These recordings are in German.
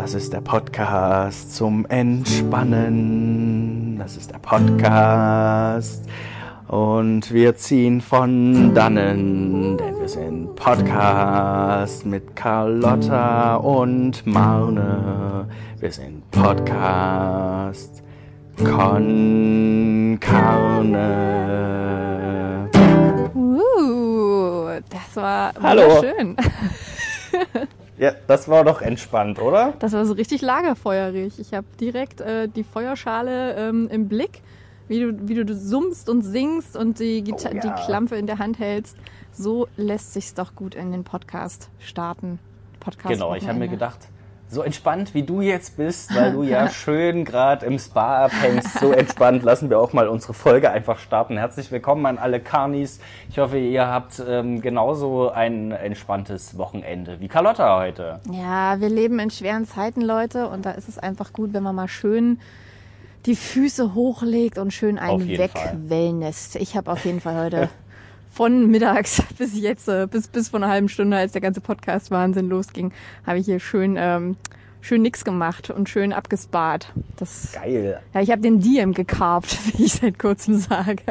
Das ist der Podcast zum Entspannen. Das ist der Podcast. Und wir ziehen von dannen, denn wir sind Podcast mit Carlotta und Marne. Wir sind Podcast con Carne. Uh, das war Hallo. wunderschön. Ja, das war doch entspannt, oder? Das war so richtig lagerfeuerig. Ich habe direkt äh, die Feuerschale ähm, im Blick, wie du, wie du summst und singst und die, Gita Oh ja. die Klampe in der Hand hältst. So lässt sich's doch gut in den Podcast starten. Podcast Genau, ich habe mir gedacht, so entspannt wie du jetzt bist, weil du ja schön gerade im Spa abhängst, so entspannt lassen wir auch mal unsere Folge einfach starten. Herzlich willkommen an alle Carnis. Ich hoffe, ihr habt ähm, genauso ein entspanntes Wochenende wie Carlotta heute. Ja, wir leben in schweren Zeiten, Leute, und da ist es einfach gut, wenn man mal schön die Füße hochlegt und schön einen wegwellnest. Ich habe auf jeden Fall heute von mittags bis jetzt, äh, bis, bis vor einer halben Stunde, als der ganze Podcast-Wahnsinn losging, habe ich hier schön, ähm, schön nix gemacht und schön abgespart. Das, Geil. ja, ich habe den Diem gekarbt, wie ich seit kurzem sage.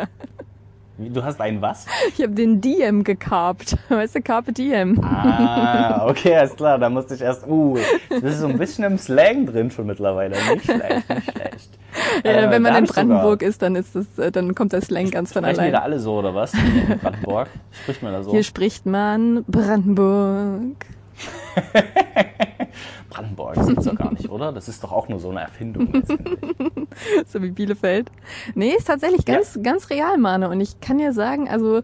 Du hast ein was? Ich habe den Diem gekarbt. Weißt du, Carpe Diem. Ah, okay, alles klar. Da musste ich erst. Uh, das ist so ein bisschen im Slang drin schon mittlerweile. Nicht schlecht, nicht schlecht. Ja, Äh, wenn man in sogar- Brandenburg ist, dann ist das, äh, dann kommt der Slang ganz von Sprechen allein. da alle so oder was? In Brandenburg? Spricht man da so? Hier spricht man Brandenburg. Brandenburg das gibt's doch gar nicht, oder? Das ist doch auch nur so eine Erfindung. So wie Bielefeld. Nee, ist tatsächlich ganz, ganz real, Mane. Und ich kann ja sagen, also,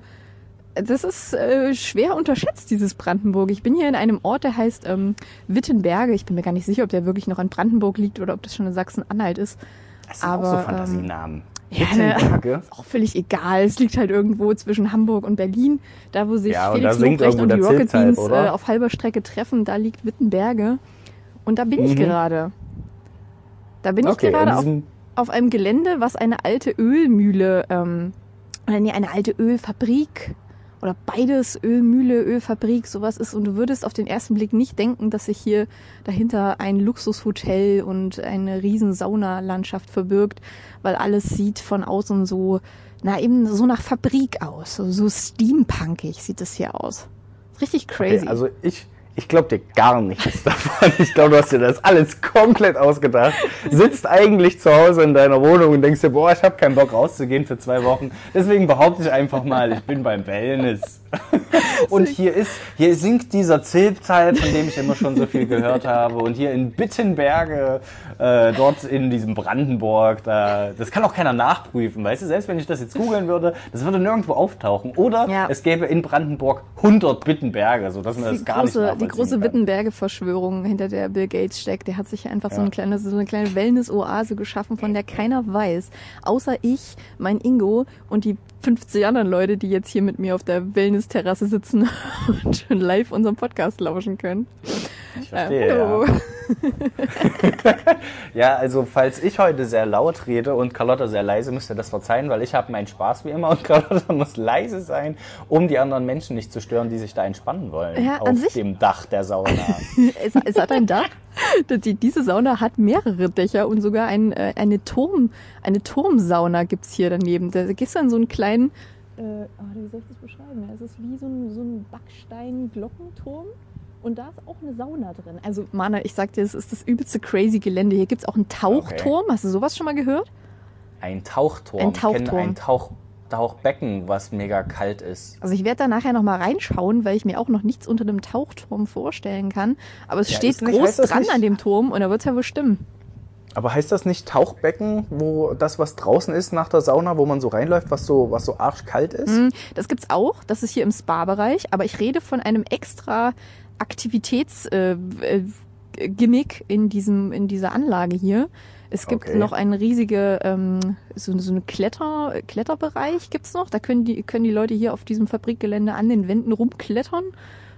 das ist äh, schwer unterschätzt, dieses Brandenburg. Ich bin hier in einem Ort, der heißt ähm, Wittenberge. Ich bin mir gar nicht sicher, ob der wirklich noch in Brandenburg liegt oder ob das schon in Sachsen-Anhalt ist. Das sind Aber, auch so ähm, Fantasienamen. ja, ne. Wittenberge. Ist auch völlig egal. Es liegt halt irgendwo zwischen Hamburg und Berlin. Da, wo sich Ja, Felix Lobrecht und die Rocket halt, Beans oder? äh, auf halber Strecke treffen, da liegt Wittenberge. Und da bin ich Mhm. gerade. Da bin Okay, ich gerade auf, auf einem Gelände, was eine alte Ölmühle, ähm, oder nee, eine alte Ölfabrik oder beides Ölmühle, Ölfabrik, sowas ist. Und du würdest auf den ersten Blick nicht denken, dass sich hier dahinter ein Luxushotel und eine riesen Saunalandschaft verbirgt, weil alles sieht von außen so, na eben so nach Fabrik aus, so, so steampunkig sieht es hier aus. Richtig crazy. okay, also ich, ich glaube dir gar nichts davon. Ich glaube, du hast dir das alles komplett ausgedacht. Sitzt eigentlich zu Hause in deiner Wohnung und denkst dir, boah, ich habe keinen Bock rauszugehen für zwei Wochen. Deswegen behaupte ich einfach mal, ich bin beim Wellness. Und hier ist, hier singt dieser Zilpteil, von dem ich immer schon so viel gehört habe. Und hier in Bittenberge, äh, dort in diesem Brandenburg, da, das kann auch keiner nachprüfen, weißt du? Selbst wenn ich das jetzt googeln würde, das würde nirgendwo auftauchen. Oder Ja. es gäbe in Brandenburg 100 Bittenberge, sodass man das die gar nicht große, die nachvollziehen große kann. Wittenberge-Verschwörung, hinter der Bill Gates steckt. Der hat sich einfach so Ja. eine kleine, so eine kleine Wellness-Oase geschaffen, von der keiner weiß. Außer ich, mein Ingo und die 50 anderen Leute, die jetzt hier mit mir auf der Wellness-Terrasse sitzen und schon live unserem Podcast lauschen können. Ich verstehe, Äh, hallo. ja. Ja, also falls ich heute sehr laut rede und Carlotta sehr leise, müsst ihr das verzeihen, weil ich habe meinen Spaß wie immer und Carlotta muss leise sein, um die anderen Menschen nicht zu stören, die sich da entspannen wollen. Ja, auf sich- dem Dach der Sauna. es, es hat ein Dach. Die, diese Sauna hat mehrere Dächer und sogar ein, äh, eine, Turm, eine Turmsauna gibt's hier daneben. Da gehst du an so einen kleinen, äh, oh, wie soll ich das beschreiben? Es ist wie so ein, so ein Backstein-Glockenturm. Und da ist auch eine Sauna drin. Also, Mana, ich sag dir, es ist das übelste crazy Gelände. Hier gibt's auch einen Tauchturm. Hast du sowas schon mal gehört? Ein Tauchturm. Ein Ich kenne Tauchturm. ein Tauch, Tauchbecken, was mega kalt ist. Also ich werde da nachher noch mal reinschauen, weil ich mir auch noch nichts unter dem Tauchturm vorstellen kann. Aber es Ja, steht groß dran an dem Turm und da wird's ja wohl stimmen. Aber heißt das nicht Tauchbecken, wo das, was draußen ist nach der Sauna, wo man so reinläuft, was so, was so arschkalt ist? Mm, Das gibt's auch. Das ist hier im Spa-Bereich. Aber ich rede von einem extra Aktivitäts-Gimmick äh, äh, in diesem in dieser Anlage hier. Es gibt Okay. noch einen riesige ähm, so, so eine Kletter Kletterbereich gibt's noch. Da können die können die Leute hier auf diesem Fabrikgelände an den Wänden rumklettern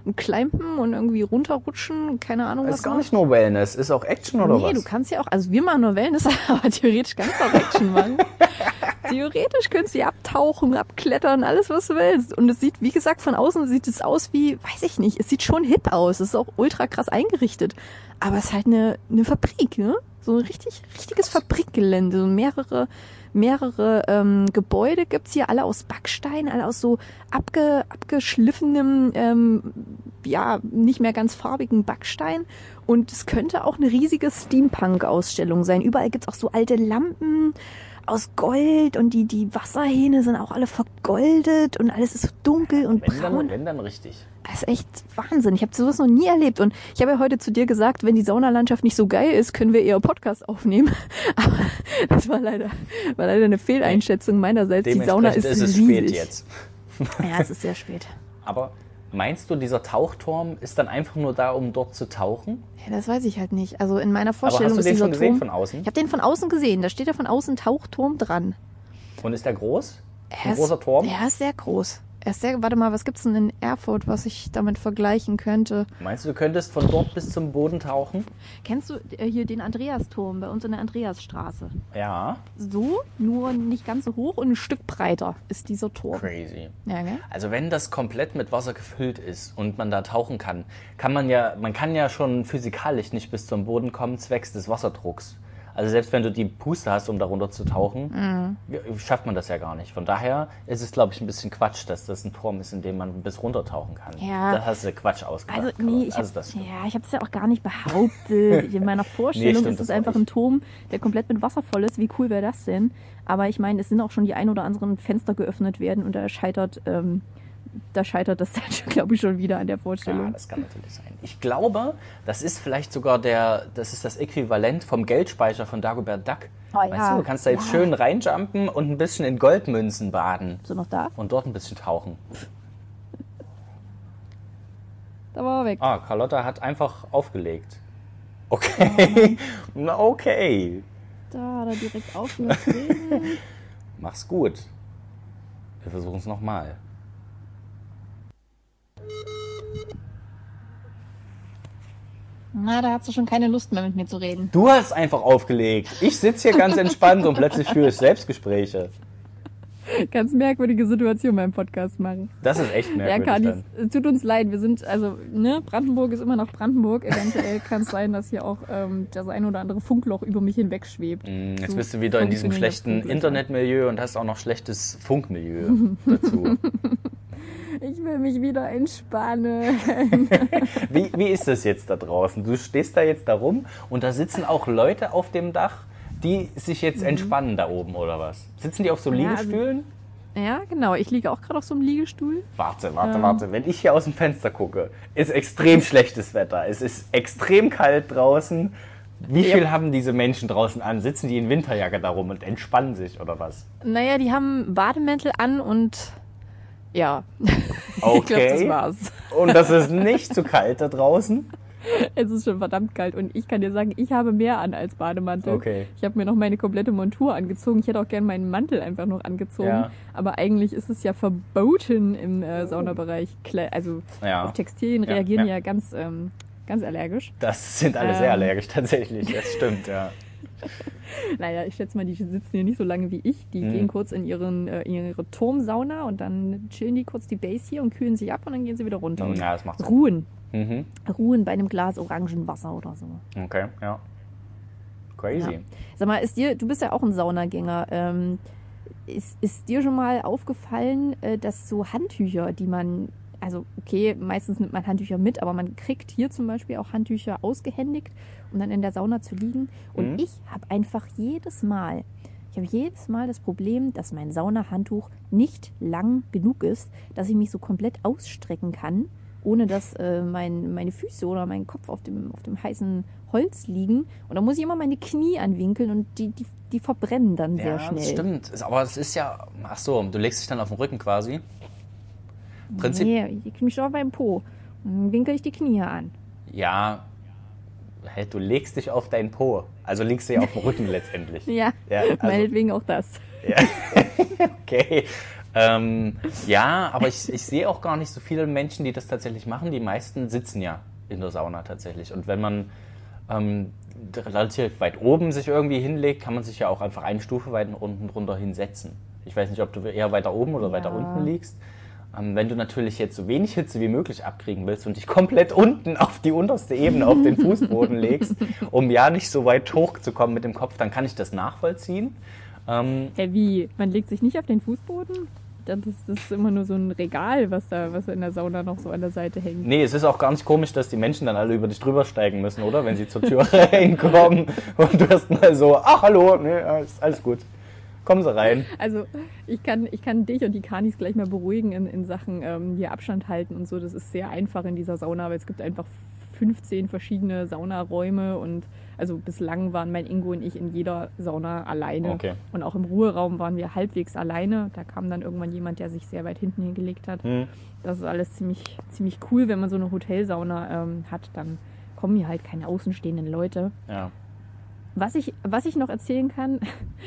und climpen und irgendwie runterrutschen. Keine Ahnung Das was. ist gar noch. nicht nur Wellness, ist auch Action oder nee, was? du kannst ja auch, also wir machen nur Wellness, aber theoretisch kannst du auch Action machen. Theoretisch könntest du ja abtauchen, abklettern, alles was du willst. Und es sieht, wie gesagt, von außen sieht es aus wie, weiß ich nicht, es sieht schon hip aus. Es ist auch ultra krass eingerichtet. Aber es ist halt eine, eine Fabrik, ne? So ein richtig, richtiges Fabrikgelände. So mehrere, mehrere ähm, Gebäude gibt's hier, alle aus Backstein, alle aus so abge, abgeschliffenem, ähm, ja, nicht mehr ganz farbigen Backstein. Und es könnte auch eine riesige Steampunk-Ausstellung sein. Überall gibt's auch so alte Lampen aus Gold und die, die Wasserhähne sind auch alle vergoldet und alles ist so dunkel und Wenn braun. dann, wenn dann richtig. Das ist echt Wahnsinn. Ich habe sowas noch nie erlebt. Und ich habe ja heute zu dir gesagt, wenn die Saunalandschaft nicht so geil ist, können wir eher Podcast aufnehmen. Aber das war leider, war leider eine Fehleinschätzung meinerseits. Die Sauna ist, ist es riesig. spät jetzt. Ja, es ist sehr spät. Aber meinst du, dieser Tauchturm ist dann einfach nur da, um dort zu tauchen? Ja, das weiß ich halt nicht. Also in meiner Aber Vorstellung hast du den schon gesehen Turm. von außen? Ich habe den von außen gesehen. Da steht ja von außen Tauchturm dran. Und ist der groß? Er Ein ist- großer Turm? Er ist sehr groß. Sehr, warte mal, was gibt's denn in Erfurt, was ich damit vergleichen könnte? Meinst du, du könntest von dort bis zum Boden tauchen? Kennst du äh, hier den Andreasturm bei uns in der Andreasstraße? Ja. So, nur nicht ganz so hoch und ein Stück breiter ist dieser Turm. Crazy. Ja, gell? Also wenn das komplett mit Wasser gefüllt ist und man da tauchen kann, kann man ja, man kann ja schon physikalisch nicht bis zum Boden kommen, zwecks des Wasserdrucks. Also selbst wenn du die Puste hast, um da runter zu tauchen, Mhm. schafft man das ja gar nicht. Von daher ist es, glaube ich, ein bisschen Quatsch, dass das ein Turm ist, in dem man bis runter tauchen kann. Ja. Das hast du Quatsch ausgedacht. Also, nee, ich also hab, das ja, ich habe es ja auch gar nicht behauptet. In meiner Vorstellung stimmt, ist es das einfach ein Turm, der komplett mit Wasser voll ist. Wie cool wäre das denn? Aber ich meine, es sind auch schon die ein oder anderen Fenster geöffnet werden und da scheitert, ähm, da scheitert das dann, glaube ich, schon wieder an der Ja, Vorstellung. das kann natürlich sein. Ich glaube, das ist vielleicht sogar der, das ist das Äquivalent vom Geldspeicher von Dagobert Duck. Oh weißt ja. du, du kannst da jetzt Ja. schön reinjumpen und ein bisschen in Goldmünzen baden Bist du noch da? und dort ein bisschen tauchen. Da war er weg. Ah, Carlotta hat einfach aufgelegt. Okay. Na, okay. Da hat er direkt reden. Mach's gut. Wir versuchen es nochmal. Na, da hast du schon keine Lust mehr mit mir zu reden. Du hast einfach aufgelegt. Ich sitze hier ganz entspannt und plötzlich führe ich Selbstgespräche. Ganz merkwürdige Situation beim Podcast machen. Das ist echt Ja, merkwürdig. Kani, dann. es tut uns leid. Wir sind, also, ne, Brandenburg ist immer noch Brandenburg. Eventuell kann es sein, dass hier auch ähm, das ein oder andere Funkloch über mich hinweg schwebt. Mm, Jetzt So bist du wieder in diesem schlechten. Internetmilieu und hast auch noch schlechtes Funkmilieu dazu. Ich will mich wieder entspannen. Wie, wie ist das jetzt da draußen? Du stehst da jetzt da rum und da sitzen auch Leute auf dem Dach, die sich jetzt entspannen da oben oder was? Sitzen die auf so Mhm. Ja, also- Liegestühlen? ja, genau. Ich liege auch gerade auf so einem Liegestuhl. Warte, warte, Ähm. warte. Wenn ich hier aus dem Fenster gucke, ist extrem schlechtes Wetter. Es ist extrem kalt draußen. Wie Ja. viel haben diese Menschen draußen an? Sitzen die in Winterjacke da rum und entspannen sich oder was? Naja, die haben Bademäntel an und ja. Ich glaube, Okay. das war's. Und das ist nicht zu kalt da draußen? Es ist schon verdammt kalt und ich kann dir sagen, ich habe mehr an als Bademantel. Okay. Ich habe mir noch meine komplette Montur angezogen. Ich hätte auch gern meinen Mantel einfach noch angezogen. Ja. Aber eigentlich ist es ja verboten im äh, Saunabereich. Kle- Also Ja. auf Textilien Ja, reagieren ja. ganz, ähm, ganz allergisch. Das sind alle sehr Ähm. allergisch tatsächlich. Das stimmt, ja. Naja, ich schätze mal, die sitzen hier nicht so lange wie ich. Die Mhm. gehen kurz in, ihren, äh, in ihre Turmsauna und dann chillen die kurz die Base hier und kühlen sich ab und dann gehen sie wieder runter. Und Ja, das macht Sinn. ruhen. Mhm. Ruhen bei einem Glas Orangenwasser oder so. Okay, ja. Crazy. Ja. Sag mal, ist dir, du bist ja auch ein Saunagänger. Ähm, ist, ist dir schon mal aufgefallen, äh, dass so Handtücher, die man, also okay, meistens nimmt man Handtücher mit, aber man kriegt hier zum Beispiel auch Handtücher ausgehändigt, um dann in der Sauna zu liegen. Und Mhm. ich habe einfach jedes Mal, ich habe jedes Mal das Problem, dass mein Saunahandtuch nicht lang genug ist, dass ich mich so komplett ausstrecken kann, ohne dass äh, mein, meine Füße oder mein Kopf auf dem, auf dem heißen Holz liegen. Und da muss ich immer meine Knie anwinkeln und die, die, die verbrennen dann sehr Ja, schnell. das stimmt. Aber es ist ja. Ach so, du legst dich dann auf den Rücken quasi. Prinzip. Nee, ich kriege mich schon auf meinen Po. Dann winkel ich die Knie an. Ja. Hey, du legst dich auf deinen Po. Also legst du ja auf den Rücken letztendlich. Ja, Ja, also- meinetwegen auch das. Okay. Ähm, ja, aber ich, ich sehe auch gar nicht so viele Menschen, die das tatsächlich machen. Die meisten sitzen ja in der Sauna tatsächlich. Und wenn man ähm, relativ weit oben sich irgendwie hinlegt, kann man sich ja auch einfach eine Stufe weit unten drunter hinsetzen. Ich weiß nicht, ob du eher weiter oben oder Ja. weiter unten liegst. Ähm, wenn du natürlich jetzt so wenig Hitze wie möglich abkriegen willst und dich komplett unten auf die unterste Ebene auf den Fußboden legst, um ja nicht so weit hochzukommen mit dem Kopf, dann kann ich das nachvollziehen. Ähm, Hä, wie? Man legt sich nicht auf den Fußboden? Das ist, das ist immer nur so ein Regal, was da, was in der Sauna noch so an der Seite hängt. Nee, es ist auch nicht komisch, dass die Menschen dann alle über dich drüber steigen müssen, oder? Wenn sie zur Tür reinkommen und du erst mal so, ach hallo, nee, ist alles gut. Kommen Sie rein. Also ich kann, ich kann dich und die Kanis gleich mal beruhigen in, in Sachen ähm, hier Abstand halten und so. Das ist sehr einfach in dieser Sauna, weil es gibt einfach 15 verschiedene Saunaräume und also bislang waren mein Ingo und ich in jeder Sauna alleine. Okay. Und auch im Ruheraum waren wir halbwegs alleine. Da kam dann irgendwann jemand, der sich sehr weit hinten hingelegt hat. Hm. Das ist alles ziemlich, ziemlich cool, wenn man so eine Hotelsauna ähm, hat, dann kommen hier halt keine außenstehenden Leute. Ja. Was ich, was ich noch erzählen kann,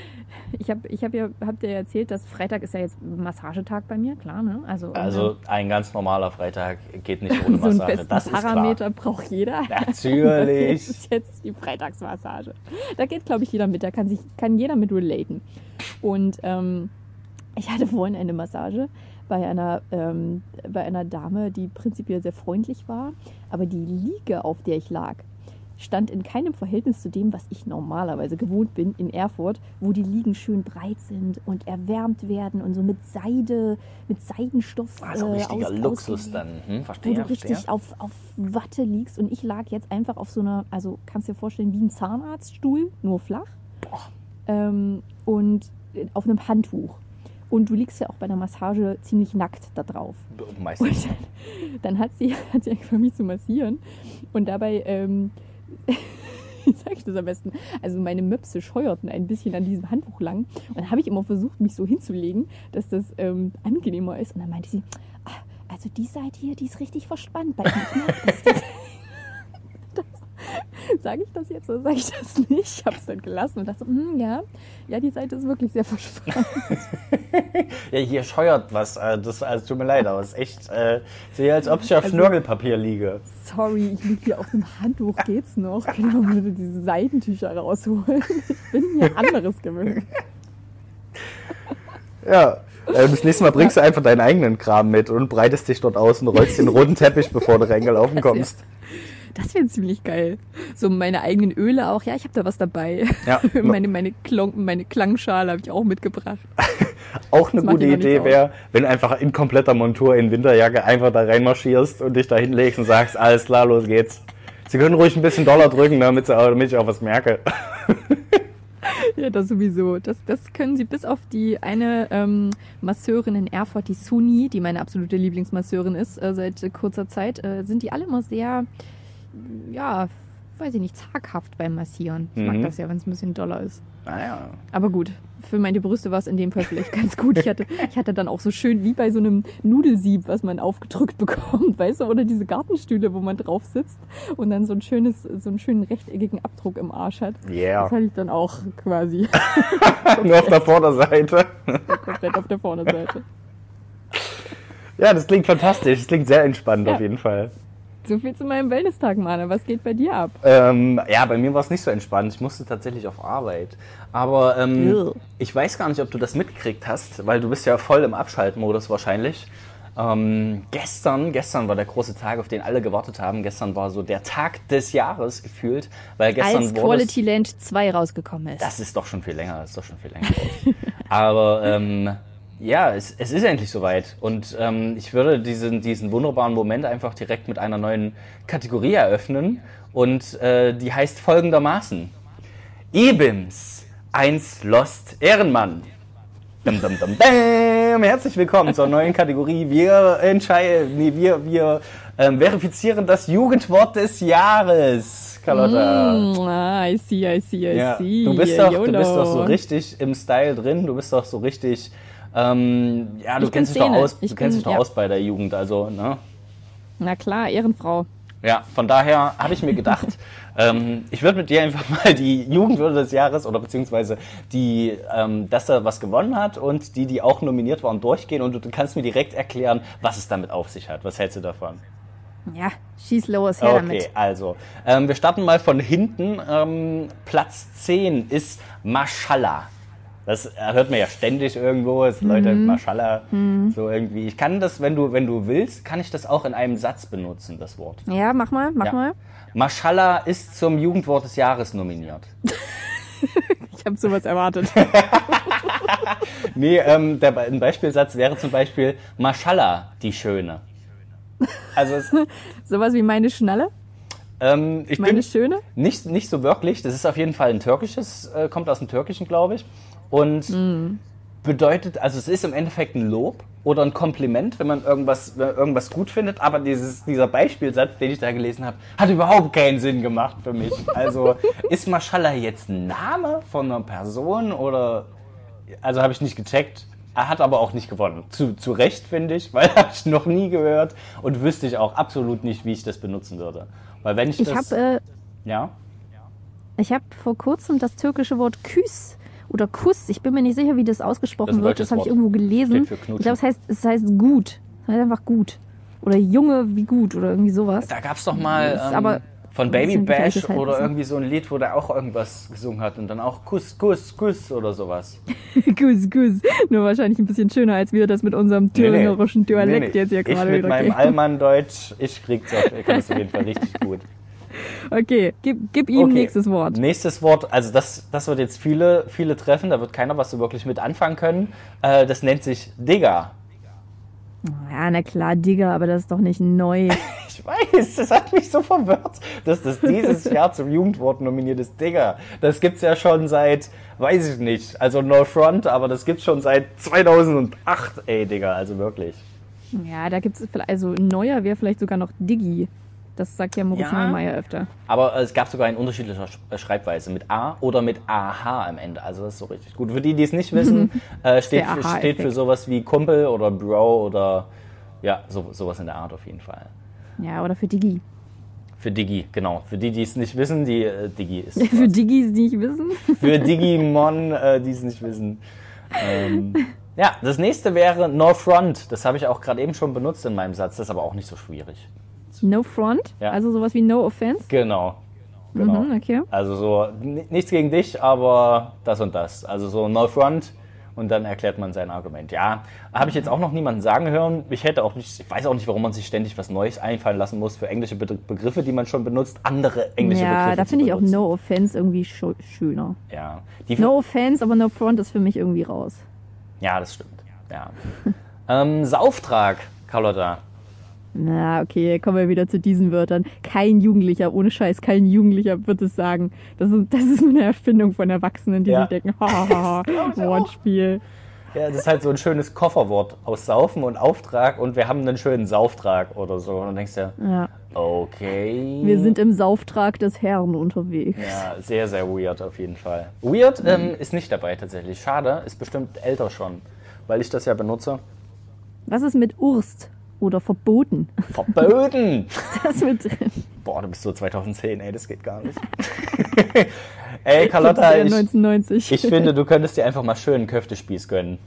ich habe ich hab ja, hab dir erzählt, dass Freitag ist ja jetzt Massagetag bei mir, klar, ne? Also, Also ein ganz normaler Freitag geht nicht ohne so einen Massage. das ist Parameter braucht jeder. klar. Natürlich. Das ist jetzt die Freitagsmassage. Da geht, glaube ich, jeder mit. Da kann, sich, kann jeder mit relaten. Und ähm, ich hatte vorhin eine Massage bei einer, ähm, bei einer Dame, die prinzipiell sehr freundlich war, aber die Liege, auf der ich lag, stand in keinem Verhältnis zu dem, was ich normalerweise gewohnt bin in Erfurt, wo die Liegen schön breit sind und erwärmt werden und so mit Seide, mit Seidenstoff Also äh, richtiger aus- Luxus ausgelegt dann. Hm, wo verstehe, du verstehe. richtig auf, auf Watte liegst und ich lag jetzt einfach auf so einer, also kannst dir vorstellen, wie ein Zahnarztstuhl, nur flach ähm, und auf einem Handtuch. Und du liegst ja auch bei der Massage ziemlich nackt da drauf. Und Meistens. dann, dann hat sie, hat sie angefangen, mich zu massieren. Und dabei, ähm, wie sage ich das am besten? Also meine Möpse scheuerten ein bisschen an diesem Handtuch lang. Und dann habe ich immer versucht, mich so hinzulegen, dass das ähm, angenehmer ist. Und dann meinte sie, "Ah, also die Seite hier, die ist richtig verspannt bei mir. Ich merk das. das Sage ich das jetzt oder sage ich das nicht? Ich habe es dann gelassen und dachte, hm, ja, ja, die Seite ist wirklich sehr verspannt. Ja, hier scheuert was. äh, Das also, tut mir leid, aber es ist echt, äh, sehe als ob ich auf Also- Schnörgelpapier liege. Sorry, ich liege hier auf dem Handtuch, geht's noch? Genau, würde diese Seitentücher rausholen. Ich bin mir anderes gewöhnt. Ja. Äh, das nächste Mal bringst du einfach deinen eigenen Kram mit und breitest dich dort aus und rollst den roten Teppich, bevor du reingelaufen kommst. Das wäre ziemlich geil. So meine eigenen Öle auch. Ja, ich habe da was dabei. Ja. meine, meine, Klong, meine Klangschale habe ich auch mitgebracht. Auch eine Das gute Idee wäre, wenn du einfach in kompletter Montur in Winterjacke einfach da reinmarschierst und dich da hinlegst und sagst, alles klar, los geht's. Sie können ruhig ein bisschen Dollar drücken, damit, sie, damit ich auch was merke. Ja, das sowieso. Das, das können sie bis auf die eine ähm, Masseurin in Erfurt, die Suni, die meine absolute Lieblingsmasseurin ist, äh, seit äh, kurzer Zeit, äh, sind die alle immer sehr, ja, weiß ich nicht, zaghaft beim Massieren. Ich mag Mhm. das ja, wenn es ein bisschen doller ist. Naja. Aber gut, für meine Brüste war es in dem Fall vielleicht ganz gut. Ich hatte, ich hatte dann auch so schön wie bei so einem Nudelsieb, was man aufgedrückt bekommt, weißt du, oder diese Gartenstühle, wo man drauf sitzt und dann so ein schönes, so einen schönen rechteckigen Abdruck im Arsch hat. Yeah. Das hatte ich dann auch quasi Nur auf der Vorderseite. komplett auf der Vorderseite. Ja, das klingt fantastisch. Das klingt sehr entspannt Ja. auf jeden Fall. So viel zu meinem Wellness-Tag, Mane. Was geht bei dir ab? Ähm, ja, bei mir war es nicht so entspannt. Ich musste tatsächlich auf Arbeit. Aber ähm, ich weiß gar nicht, ob du das mitgekriegt hast, weil du bist ja voll im Abschaltmodus wahrscheinlich. Ähm, gestern, gestern war der große Tag, auf den alle gewartet haben. Gestern war so der Tag des Jahres gefühlt, weil gestern Als Quality Land 2 rausgekommen ist. Das ist doch schon viel länger, das ist doch schon viel länger. Aber ähm, ja, es, es ist endlich soweit. Und ähm, ich würde diesen, diesen wunderbaren Moment einfach direkt mit einer neuen Kategorie eröffnen. Und äh, die heißt folgendermaßen. Ibims 1 Lost Ehrenmann. Dum, dum, dum, dum. Herzlich willkommen zur neuen Kategorie. Wir entscheiden, nee, wir, wir ähm, verifizieren das Jugendwort des Jahres. Carlotta. Mm, ah, I see, I see, I Ja, see. du bist, doch, du bist doch so richtig im Style drin, du bist doch so richtig, ähm, ja, du Ich kennst dich doch aus, du Ich kennst bin- dich doch ja. aus bei der Jugend, also, ne? Na klar, Ehrenfrau. Ja, von daher habe ich mir gedacht, ähm, ich würde mit dir einfach mal die Jugendwürde des Jahres oder beziehungsweise die, ähm, dass er was gewonnen hat und die, die auch nominiert waren, durchgehen und du kannst mir direkt erklären, was es damit auf sich hat. Was hältst du davon? Ja, schieß los, her Okay, damit. also, ähm, wir starten mal von hinten. Ähm, Platz 10 ist Mashallah. Das hört man ja ständig irgendwo, es Leute, Mhm. Mashallah, so irgendwie. Ich kann das, wenn du, wenn du willst, kann ich das auch in einem Satz benutzen, das Wort. Ja, mach mal, mach Ja. mal. Mashallah ist zum Jugendwort des Jahres nominiert. Ich habe sowas erwartet. Nee, ähm, der, ein Beispielsatz wäre zum Beispiel Mashallah, die Schöne. Also es, sowas wie meine Schnalle, ähm, ich meine bin Schöne. nicht, nicht so wirklich. Das ist auf jeden Fall ein türkisches, äh, kommt aus dem Türkischen, glaube ich. Und Mhm. bedeutet, also es ist im Endeffekt ein Lob oder ein Kompliment, wenn man irgendwas, wenn man irgendwas gut findet. Aber dieses, dieser Beispielsatz, den ich da gelesen habe, hat überhaupt keinen Sinn gemacht für mich. Also ist Mashallah jetzt ein Name von einer Person oder also habe ich nicht gecheckt. Er hat aber auch nicht gewonnen. Zu, zu Recht, finde ich, weil habe ich noch nie gehört und wüsste ich auch absolut nicht, wie ich das benutzen würde. Weil wenn ich, Ich das. habe äh, ja? ich hab vor kurzem das türkische Wort Küs oder Kuss, ich bin mir nicht sicher, wie das Das ausgesprochen ein wird, das habe ich irgendwo gelesen. Ich glaube, es heißt, es heißt gut. Es heißt einfach gut. Oder Junge wie gut oder irgendwie sowas. Da gab es doch mal ähm, aber von Baby Bash gefährliches oder Halbwissen. irgendwie so ein Lied, wo der auch irgendwas gesungen hat und dann auch Kuss, Kuss, Kuss oder sowas. Kuss, Kuss. Nur wahrscheinlich ein bisschen schöner, als wir das mit unserem thüringerischen Dialekt Nee, nee. jetzt hier Ich gerade mit wieder meinem. Allmann-Deutsch, ich krieg's auf, ich kann das auf jeden Fall richtig gut. Okay, gib, gib ihm Okay. nächstes Wort. Nächstes Wort, also das, das wird jetzt viele, viele treffen, da wird keiner was so wirklich mit anfangen können. Äh, das nennt sich Digger. Ja, na klar, Digger, aber das ist doch nicht neu. Ich weiß, das hat mich so verwirrt, dass das dieses Jahr zum Jugendwort nominiert ist. Digger, das gibt's ja schon seit, weiß ich nicht, also No Front, aber das gibt's schon seit 2008, ey, Digger, also wirklich. Ja, da gibt's vielleicht, also neuer wäre vielleicht sogar noch Diggi. Das sagt ja Moritz Ja. Neumeier öfter. Aber es gab sogar in unterschiedlicher Sch- äh, Schreibweise mit A oder mit AH am Ende. Also das ist so richtig gut. Für die, die es nicht wissen, äh, steht, für, steht für sowas wie Kumpel oder Bro oder ja, so, sowas in der Art auf jeden Fall. Ja, oder für Diggi. Für Digi, genau. Für die, die es nicht wissen, die äh, Digi ist. Für Diggis, die nicht wissen. Für Digimon, äh, die es nicht wissen. Ähm, ja, das nächste wäre No Front. Das habe ich auch gerade eben schon benutzt in meinem Satz. Das ist aber auch nicht so schwierig. No Front. Ja. Also sowas wie No Offense. Genau. Genau. Mhm, okay. Also so, ni- nichts gegen dich, aber das und das. Also so No Front und dann erklärt man sein Argument. Ja, habe ich jetzt auch noch niemanden sagen hören. Ich hätte auch nicht, ich weiß auch nicht, warum man sich ständig was Neues einfallen lassen muss für englische Be Begriffe, die man schon benutzt, andere englische Ja, Begriffe da zu finde ich auch. No Offense irgendwie schöner. Ja, No Offense, aber No Front ist für mich irgendwie raus. ja, das stimmt. Ja. ähm, Sauftrag, Carlotta. Na, okay, kommen wir wieder zu diesen Wörtern. Kein Jugendlicher, ohne Scheiß, kein Jugendlicher wird es sagen. Das ist, das ist eine Erfindung von Erwachsenen, die Ja. sich denken, haha, Wortspiel. Ja, das ist halt so ein schönes Kofferwort aus Saufen und Auftrag und wir haben einen schönen Sauftrag oder so. Und dann denkst du, Ja. okay. Wir sind im Sauftrag des Herrn unterwegs. Ja, sehr, sehr weird auf jeden Fall. Weird ähm, ist nicht dabei tatsächlich. Schade, ist bestimmt älter schon, weil ich das ja benutze. Was ist mit Urst oder verboten? Verboten! Das mit drin. Boah, du bist so 2010, ey, das geht gar nicht. ey, Carlotta, ich, 1990. ich finde, du könntest dir einfach mal schön einen Köftespieß gönnen.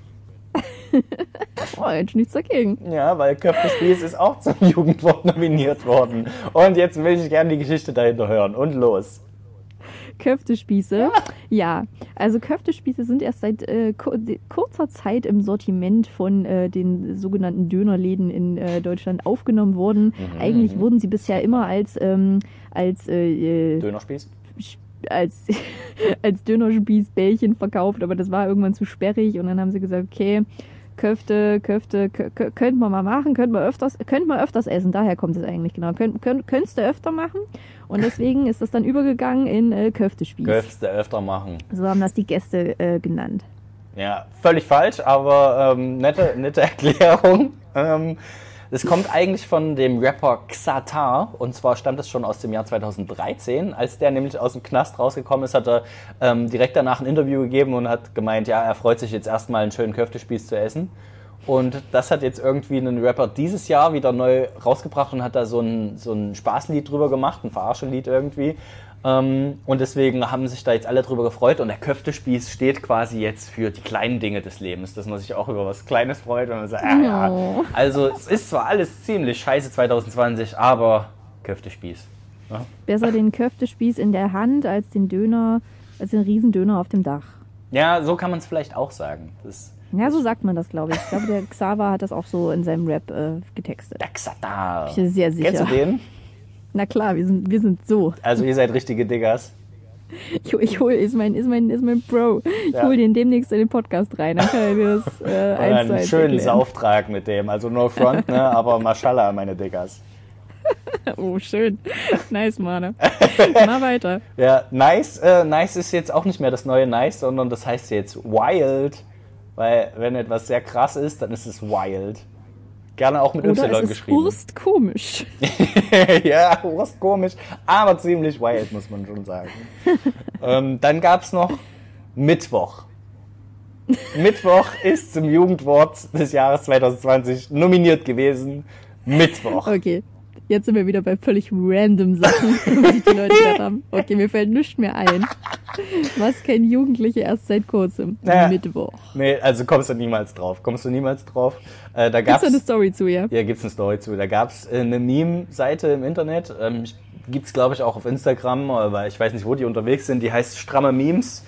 oh, hätte nichts dagegen. Ja, weil Köftespieß ist auch zum Jugendwort nominiert worden. Und jetzt will ich gerne die Geschichte dahinter hören. Und los. Köftespieße. Ja, also Köftespieße sind erst seit äh, kur kurzer Zeit im Sortiment von äh, den sogenannten Dönerläden in äh, Deutschland aufgenommen worden. Mhm, Eigentlich wurden sie bisher immer als ähm, als äh, äh, Dönerspieß? als, als Dönerspießbällchen verkauft, aber das war irgendwann zu sperrig und dann haben sie gesagt, okay, Köfte, Köfte, kö- kö- könnte man mal machen, könnte man öfters, könnte man öfters essen, daher kommt es eigentlich genau. Könnt, könnt, könntest du öfter machen und deswegen ist das dann übergegangen in äh, Köftespieß. Du öfter machen. So haben das die Gäste äh, genannt. Ja, völlig falsch, aber ähm, nette, nette Erklärung. Ähm, das kommt eigentlich von dem Rapper Xatar und zwar stammt es schon aus dem Jahr 2013. Als der nämlich aus dem Knast rausgekommen ist, hat er ähm, direkt danach ein Interview gegeben und hat gemeint, ja, er freut sich jetzt erstmal einen schönen Köftespieß zu essen. Und das hat jetzt irgendwie ein Rapper dieses Jahr wieder neu rausgebracht und hat da so ein, so ein Spaßlied drüber gemacht, ein Verarschelied irgendwie. Ähm, und deswegen haben sich da jetzt alle drüber gefreut. Und der Köftespieß steht quasi jetzt für die kleinen Dinge des Lebens, dass man sich auch über was Kleines freut und man sagt, ah, ja. Oh. Also es ist zwar alles ziemlich scheiße 2020, aber Köftespieß. Ja? Besser den Köftespieß in der Hand als den Döner, als den Riesendöner auf dem Dach. Ja, so kann man es vielleicht auch sagen. Das Ja, so sagt man das, glaube ich. Ich glaube, der Xaver hat das auch so in seinem Rap äh, getextet. der Xatar. Ich bin sehr sicher. Kennst du den? Na klar, wir sind, wir sind so. Also ihr seid richtige Diggers. Ich, ich hol, ist mein, ist mein, ist mein Bro. Ich Ja. hol den demnächst in den Podcast rein. Dann kann er mir das äh, eins einen schönen erklären. Sauftrag mit dem. Also no front, ne? aber Mashallah, meine Diggers. Oh, schön. Nice, Mane. Mal weiter. Ja, nice. Äh, nice ist jetzt auch nicht mehr das neue Nice, sondern das heißt jetzt Wild. Weil wenn etwas sehr krass ist, dann ist es Wild. Gerne auch mit Oder Y es ist geschrieben. Urst komisch. ja, was komisch, aber ziemlich wild, muss man schon sagen. ähm, dann gab's noch Mittwoch. Mittwoch ist zum Jugendwort des Jahres 2020 nominiert gewesen. Mittwoch. Okay. Jetzt sind wir wieder bei völlig random Sachen, sich die Leute gedacht haben. Okay, mir fällt nichts mehr ein. Was kennen Jugendliche erst seit kurzem? Naja. Mittwoch. Nee, also kommst du niemals drauf. Kommst du niemals drauf. Äh, da Gibt's gab's da eine Story zu, ja? Ja, gibt's eine Story zu. Da gab's äh, eine Meme-Seite im Internet. Ähm, gibt's glaube ich auch auf Instagram, aber ich weiß nicht, wo die unterwegs sind. Die heißt Stramme Memes.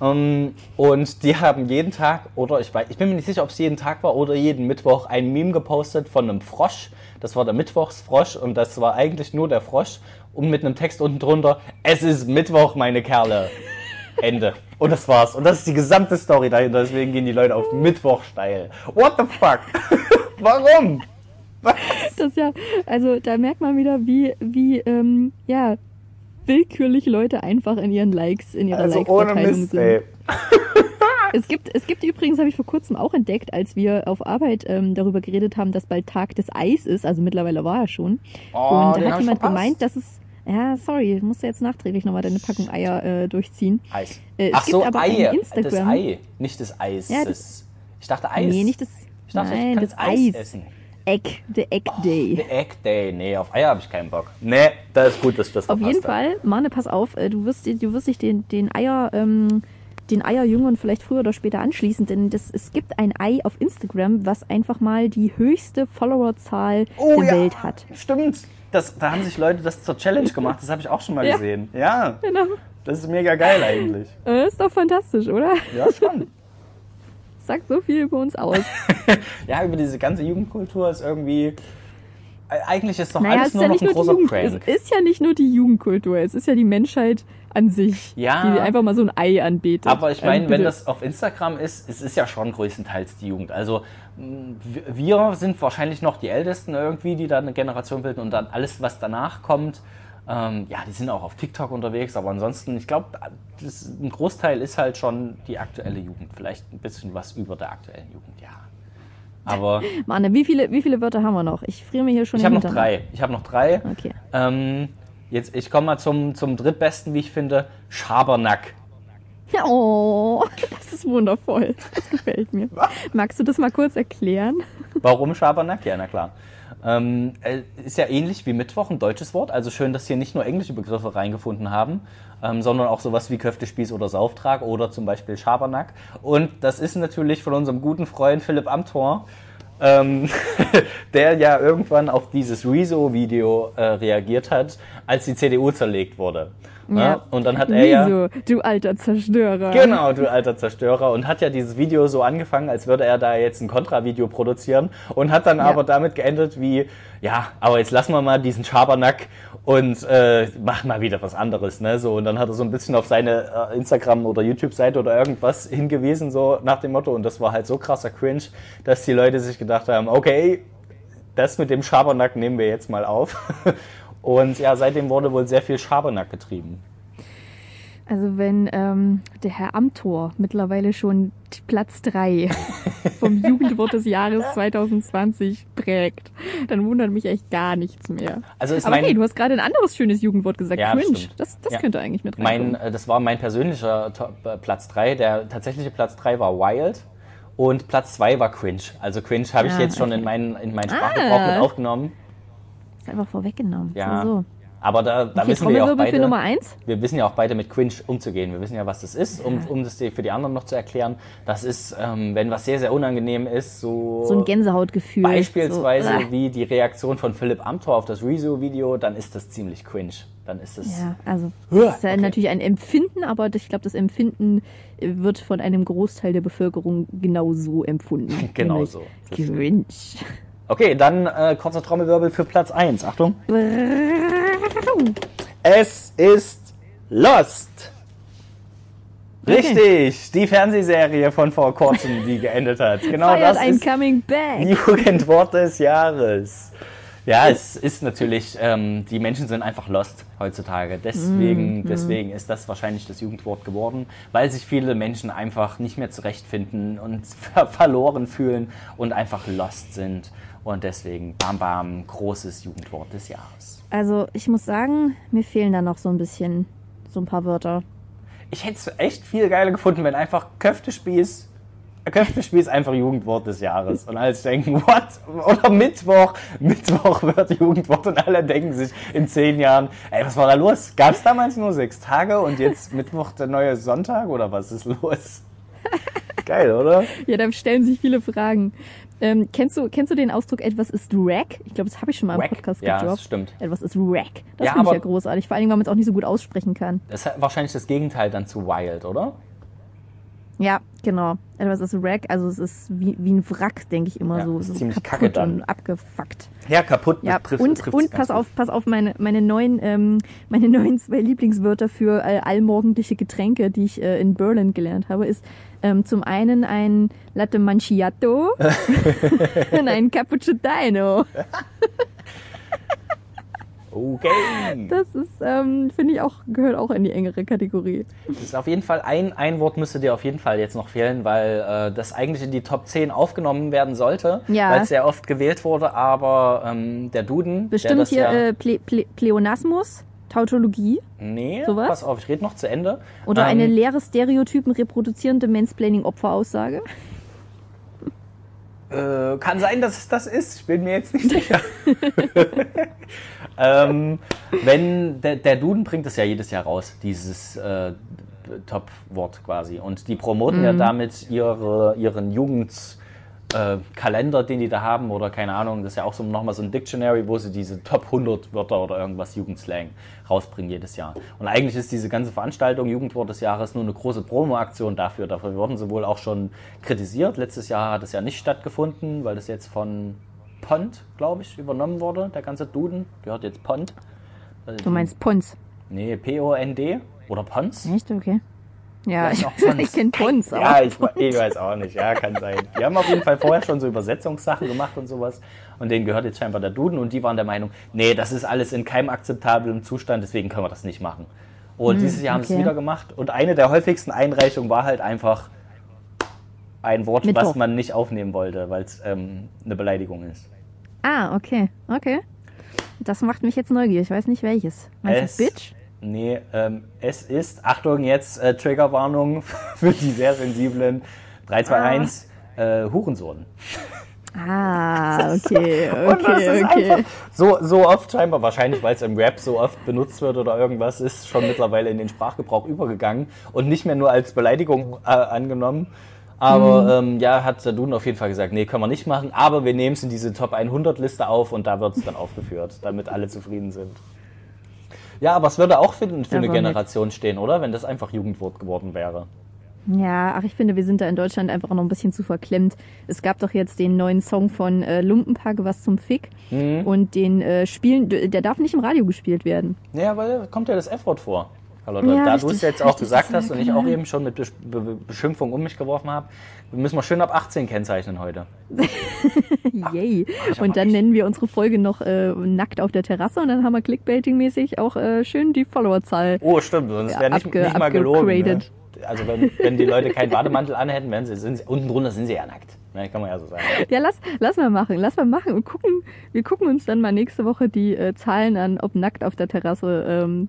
Ähm, und die haben jeden Tag, oder ich weiß, ich bin mir nicht sicher, ob es jeden Tag war oder jeden Mittwoch, ein Meme gepostet von einem Frosch. Das war der Mittwochsfrosch und das war eigentlich nur der Frosch und mit einem Text unten drunter, es ist Mittwoch, meine Kerle. Ende. Und das war's. Und das ist die gesamte Story dahinter. Deswegen gehen die Leute auf Mittwoch steil. What the fuck? Warum? Das ist ja, also da merkt man wieder, wie, wie, ähm, ja, willkürlich Leute einfach in ihren Likes, in ihrer Also Like-Verteilung sind. ey. Es gibt, es gibt übrigens, habe ich vor kurzem auch entdeckt, als wir auf Arbeit ähm, darüber geredet haben, dass bald Tag des Eis ist, also mittlerweile war er schon. Oh, und da hat ich jemand gemeint, dass es, ja, sorry, musst du jetzt nachträglich nochmal deine Packung Eier äh, durchziehen. Eis. Äh, es Ach so, gibt aber Ei. ein Instagram- Das Ei, nicht das Eis. Ja, das, ich dachte Eis. Nee, nicht das, ich dachte, nein, ich kann das Eis, Eis. essen. Egg, the Egg Day. The Egg Day. Nee, auf Eier habe ich keinen Bock. Nee, das ist gut, dass ich das Auf jeden hab. Fall, Mane, pass auf, äh, du wirst, du wirst dich den, den Eier, ähm, den Eierjüngern vielleicht früher oder später anschließen, denn das, es gibt ein Ei auf Instagram, was einfach mal die höchste Followerzahl Oh, der ja. Welt hat. Stimmt. Das, da haben sich Leute das zur Challenge gemacht. Das habe ich auch schon mal Ja. gesehen. Ja, Genau. das ist mega geil eigentlich. Äh, ist doch fantastisch, oder? Ja, schon. Sagt so viel über uns aus. ja, über diese ganze Jugendkultur ist irgendwie. äh, Eigentlich ist doch naja, alles nur ja noch ein nur großer Jugend, Prank. es ist ja nicht nur die Jugendkultur, es ist ja die Menschheit an sich, Ja. die einfach mal so ein Ei anbetet. Aber ich meine, Ähm, wenn das auf Instagram ist, es ist ja schon größtenteils die Jugend. Also wir sind wahrscheinlich noch die Ältesten irgendwie, die da eine Generation bilden und dann alles, was danach kommt, ähm, ja, die sind auch auf TikTok unterwegs, aber ansonsten, ich glaube, ein Großteil ist halt schon die aktuelle Jugend. Vielleicht ein bisschen was über der aktuellen Jugend, ja. Aber Mane, wie viele, wie viele Wörter haben wir noch? Ich friere mir hier schon ich habe noch drei. Ich habe noch drei. Okay. Ähm, jetzt, ich komme mal zum, zum drittbesten, wie ich finde, Schabernack. Oh, das ist wundervoll. Das gefällt mir. Magst du das mal kurz erklären? Warum Schabernack? Ja, na klar. Ähm, äh, ist ja ähnlich wie Mittwoch ein deutsches Wort. Also schön, dass hier nicht nur englische Begriffe reingefunden haben, ähm, sondern auch sowas wie Köftespieß oder Sauftrag oder zum Beispiel Schabernack. Und das ist natürlich von unserem guten Freund Philipp Amthor, ähm, der ja irgendwann auf dieses Rezo-Video äh, reagiert hat, als die CDU zerlegt wurde. Ja. Und dann hat er ja... Wieso, du alter Zerstörer? Genau, du alter Zerstörer. Und hat ja dieses Video so angefangen, als würde er da jetzt ein Kontra-Video produzieren und hat dann Ja. aber damit geendet wie, ja, aber jetzt lassen wir mal diesen Schabernack und äh, machen mal wieder was anderes, ne? So, und dann hat er so ein bisschen auf seine äh, Instagram- oder YouTube-Seite oder irgendwas hingewiesen, so nach dem Motto. Und das war halt so krasser Cringe, dass die Leute sich gedacht haben, okay, das mit dem Schabernack nehmen wir jetzt mal auf. Und ja, seitdem wurde wohl sehr viel Schabernack getrieben. Also wenn ähm, der Herr Amthor mittlerweile schon Platz 3 vom Jugendwort des Jahres 2020 prägt, dann wundert mich echt gar nichts mehr. Also ist Aber hey, du hast gerade ein anderes schönes Jugendwort gesagt, Ja, cringe. stimmt. Das, das Ja. könnte eigentlich mit Mein, reinkommen. äh, das war mein persönlicher äh, Platz 3. Der tatsächliche Platz 3 war Wild und Platz 2 war Cringe. Also Cringe habe ich Ah, jetzt schon okay. in meinen, in meinen Sprachgebrauch Ah. mit aufgenommen. ist einfach vorweggenommen. Ja. So, so. Aber da, da Okay, wissen wir ja auch für beide, Nummer eins. wir wissen ja auch beide mit Cringe umzugehen. Wir wissen ja, was das ist, um, um das für die anderen noch zu erklären. Das ist, ähm, wenn was sehr, sehr unangenehm ist, so, So ein Gänsehautgefühl. beispielsweise So, ah. wie die Reaktion von Philipp Amthor auf das Rezo-Video, dann ist das ziemlich cringe. Dann ist das... Ja, also das ist ja okay. natürlich ein Empfinden, aber ich glaube, das Empfinden wird von einem Großteil der Bevölkerung genauso empfunden. Genau so. Cringe. Okay, dann äh, kurzer Trommelwirbel für Platz 1. Achtung. Es ist Lost. Okay. Richtig, die Fernsehserie von vor kurzem, die geendet hat. Genau Feiert das ein ist Coming Back. Jugendwort des Jahres. Ja, es ist natürlich, ähm, die Menschen sind einfach lost heutzutage. Deswegen, Mhm. deswegen ist das wahrscheinlich das Jugendwort geworden, weil sich viele Menschen einfach nicht mehr zurechtfinden und ver verloren fühlen und einfach lost sind. Und deswegen, bam, bam, großes Jugendwort des Jahres. Also ich muss sagen, mir fehlen da noch so ein bisschen, so ein paar Wörter. Ich hätte es echt viel geiler gefunden, wenn einfach Köftespieß, Köftespieß einfach Jugendwort des Jahres. Und alle denken, what? Oder Mittwoch, Mittwoch wird Jugendwort und alle denken sich in zehn Jahren, ey, was war da los? Gab es damals nur sechs Tage und jetzt Mittwoch der neue Sonntag oder was ist los? Geil, oder? Ja, da stellen sich viele Fragen. Ähm, kennst, du, kennst du den Ausdruck, etwas ist wack? Ich glaube, das habe ich schon mal im Wack? Podcast Ja, gedroppt. das stimmt. Etwas ist wack. Das Ja, finde ich ja großartig. Vor allem, weil man es auch nicht so gut aussprechen kann. Das ist wahrscheinlich das Gegenteil dann zu wild, oder? Ja, genau. Etwas ist wack, also es ist wie, wie ein Wrack, denke ich immer Ja, so. ist so ziemlich kaputt kacke dann. und abgefuckt. Ja, kaputt Ja, trifft- und, trifft's und pass gut. auf, pass auf meine, meine neuen, ähm, meine neuen zwei Lieblingswörter für äh, allmorgendliche Getränke, die ich äh, in Berlin gelernt habe, ist ähm, zum einen ein Latte Macchiato und ein Cappuccino. Okay. Das ist, ähm, finde ich auch, gehört auch in die engere Kategorie. Das ist auf jeden Fall ein, ein Wort müsste dir auf jeden Fall jetzt noch fehlen, weil äh, das eigentlich in die Top 10 aufgenommen werden sollte, Ja. weil es sehr oft gewählt wurde, aber ähm, der Duden, Bestimmt hier ja, äh, Ple Ple Pleonasmus, Tautologie nee, sowas? pass auf, ich rede noch zu Ende. oder Ähm, eine leere Stereotypen reproduzierende Mansplaining-Opferaussage. Äh, kann sein, dass es das ist. Ich bin mir jetzt nicht sicher. ähm, wenn der, der Duden bringt es ja jedes Jahr raus, dieses äh, Top-Wort quasi. Und die promoten ja damit ihre, ihren Jugendkalender, äh, Kalender, den die da haben, oder keine Ahnung, das ist ja auch so nochmal so ein Dictionary, wo sie diese Top 100 Wörter oder irgendwas Jugendslang rausbringen jedes Jahr. Und eigentlich ist diese ganze Veranstaltung Jugendwort des Jahres nur eine große Promo-Aktion dafür. Dafür wurden sie wohl auch schon kritisiert. Letztes Jahr hat es ja nicht stattgefunden, weil das jetzt von Pont, glaube ich, übernommen wurde. Der ganze Duden gehört jetzt Pont. Du meinst Pons. Nee, P-O-N-D oder Pons? Echt? Okay. Ja, ich, ich kenne aber Ja, ich, ich weiß auch nicht. Ja, kann sein. Die haben auf jeden Fall vorher schon so Übersetzungssachen gemacht und sowas. Und denen gehört jetzt scheinbar der Duden. Und die waren der Meinung, nee, das ist alles in keinem akzeptablen Zustand, deswegen können wir das nicht machen. Und dieses Jahr haben sie es Hm, okay. wieder gemacht. Und eine der häufigsten Einreichungen war halt einfach ein Wort, Mittwoch. was man nicht aufnehmen wollte, weil es ähm, eine Beleidigung ist. Ah, okay, okay. Das macht mich jetzt neugierig. Ich weiß nicht welches. Meinst Es- du Bitch? Nee, ähm, es ist, Achtung, jetzt äh, Triggerwarnung für die sehr sensiblen 3, 2, 1, äh, Hurensohn. Ah, okay, okay, okay. so, so oft scheinbar, wahrscheinlich weil es im Rap so oft benutzt wird oder irgendwas, ist schon mittlerweile in den Sprachgebrauch übergegangen und nicht mehr nur als Beleidigung äh, angenommen. Aber ähm, ja, hat der Duden auf jeden Fall gesagt, nee, können wir nicht machen, aber wir nehmen es in diese Top 100 Liste auf und da wird es dann aufgeführt, damit alle zufrieden sind. Ja, aber es würde auch für, für eine. Generation stehen, oder? Wenn das einfach Jugendwort geworden wäre. Ja, ach, ich finde, wir sind da in Deutschland einfach noch ein bisschen zu verklemmt. Es gab doch jetzt den neuen Song von äh, Lumpenpack, was zum Fick. Mhm. Und den äh, spielen, der darf nicht im Radio gespielt werden. Ja, weil da kommt ja das F-Wort vor. Hallo, Ja, da du es jetzt auch gesagt hast und ich auch genau. eben schon mit Besch Be Be Beschimpfung um mich geworfen habe, müssen wir schön ab 18 kennzeichnen heute. Yay. aber Und dann nennen wir unsere Folge noch äh, nackt auf der Terrasse und dann haben wir Clickbaiting-mäßig auch äh, schön die Followerzahl. Oh, stimmt, sonst Ja, wäre nicht, nicht mal gelogen. Ne? Also wenn, wenn die Leute keinen Bademantel anhätten, wären sie, sind sie, unten drunter sind sie ja nackt. Ne, kann man ja so sagen. Ja, lass, lass mal machen, lass mal machen und gucken. Wir gucken uns dann mal nächste Woche die äh, Zahlen an, ob nackt auf der Terrasse ähm,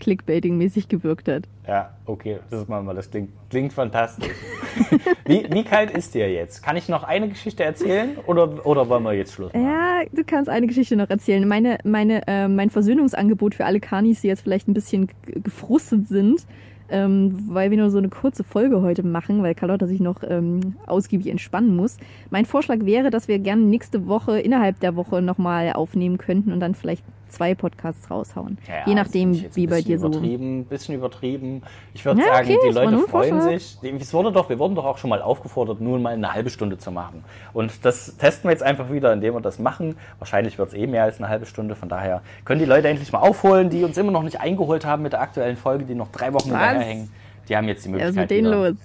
Clickbaiting-mäßig gewirkt hat. Ja, okay, das machen wir. Das klingt, klingt fantastisch. wie, wie kalt ist dir jetzt? Kann ich noch eine Geschichte erzählen oder, oder wollen wir jetzt Schluss machen? Ja, du kannst eine Geschichte noch erzählen. Meine, meine, äh, mein Versöhnungsangebot für alle Kanis, die jetzt vielleicht ein bisschen gefrustet sind, ähm, weil wir nur so eine kurze Folge heute machen, weil Carlotta sich noch ähm, ausgiebig entspannen muss. Mein Vorschlag wäre, dass wir gerne nächste Woche innerhalb der Woche nochmal aufnehmen könnten und dann vielleicht zwei Podcasts raushauen. Ja, Je nachdem, wie bei dir so. Übertrieben, bisschen übertrieben. Ich würde Ja, sagen, okay, die Leute freuen sich. Es wurde doch, wir wurden doch auch schon mal aufgefordert, nur mal eine halbe Stunde zu machen. Und das testen wir jetzt einfach wieder, indem wir das machen. Wahrscheinlich wird es eh mehr als eine halbe Stunde. Von daher können die Leute endlich mal aufholen, die uns immer noch nicht eingeholt haben mit der aktuellen Folge, die noch drei Wochen Was? hinterherhängen. Die haben jetzt die Was Möglichkeit. ist mit denen los?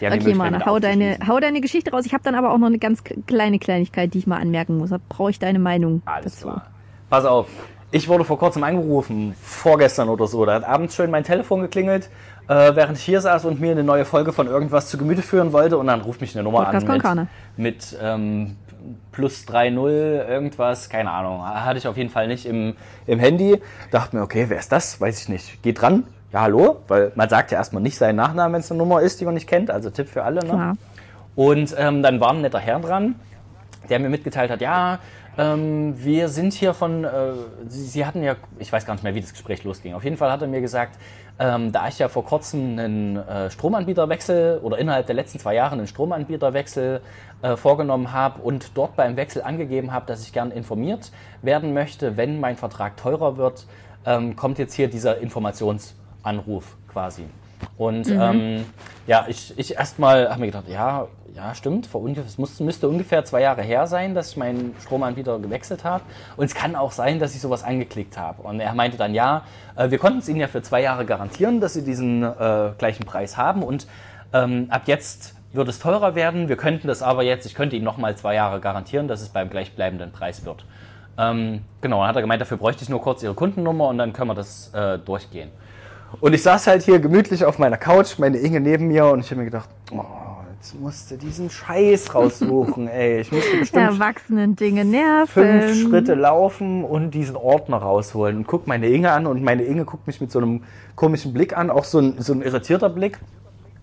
Okay, Mana, hau deine, hau deine Geschichte raus. Ich habe dann aber auch noch eine ganz kleine Kleinigkeit, die ich mal anmerken muss. Da brauche ich deine Meinung Alles dazu. klar. Pass auf. Ich wurde vor kurzem angerufen, vorgestern oder so. Da hat abends schön mein Telefon geklingelt, äh, während ich hier saß und mir eine neue Folge von irgendwas zu Gemüte führen wollte. Und dann ruft mich eine Nummer Podcast an mit, mit ähm, plus 3.0 irgendwas, keine Ahnung. Hatte ich auf jeden Fall nicht im, im Handy. Dachte mir, okay, wer ist das? Weiß ich nicht. Geht dran. Ja, hallo? Weil man sagt ja erstmal nicht seinen Nachnamen, wenn es eine Nummer ist, die man nicht kennt. Also Tipp für alle. Ne? Klar. Und ähm, dann war ein netter Herr dran, der mir mitgeteilt hat, ja, ähm, wir sind hier von, äh, Sie, Sie hatten ja, ich weiß gar nicht mehr, wie das Gespräch losging. Auf jeden Fall hat er mir gesagt, ähm, da ich ja vor kurzem einen äh, Stromanbieterwechsel oder innerhalb der letzten zwei Jahre einen Stromanbieterwechsel äh, vorgenommen habe und dort beim Wechsel angegeben habe, dass ich gern informiert werden möchte, wenn mein Vertrag teurer wird, ähm, kommt jetzt hier dieser Informationsanruf quasi. Und ähm, ja, ich, ich erstmal habe mir gedacht, ja, ja, stimmt, vor ungefähr, es muss, müsste ungefähr zwei Jahre her sein, dass ich meinen Stromanbieter gewechselt habe. Und es kann auch sein, dass ich sowas angeklickt habe. Und er meinte dann, ja, äh, wir konnten es Ihnen ja für zwei Jahre garantieren, dass Sie diesen äh, gleichen Preis haben. Und ähm, ab jetzt wird es teurer werden. Wir könnten das aber jetzt, ich könnte Ihnen nochmal zwei Jahre garantieren, dass es beim gleichbleibenden Preis wird. Ähm, genau, dann hat er gemeint, dafür bräuchte ich nur kurz Ihre Kundennummer und dann können wir das äh, durchgehen. Und ich saß halt hier gemütlich auf meiner Couch, meine Inge neben mir und ich habe mir gedacht, oh, jetzt musste diesen Scheiß raussuchen, ey. Ich musste bestimmt Erwachsenen Dinge nerven. fünf Schritte laufen und diesen Ordner rausholen. Und guck meine Inge an und meine Inge guckt mich mit so einem komischen Blick an, auch so ein, so ein irritierter Blick.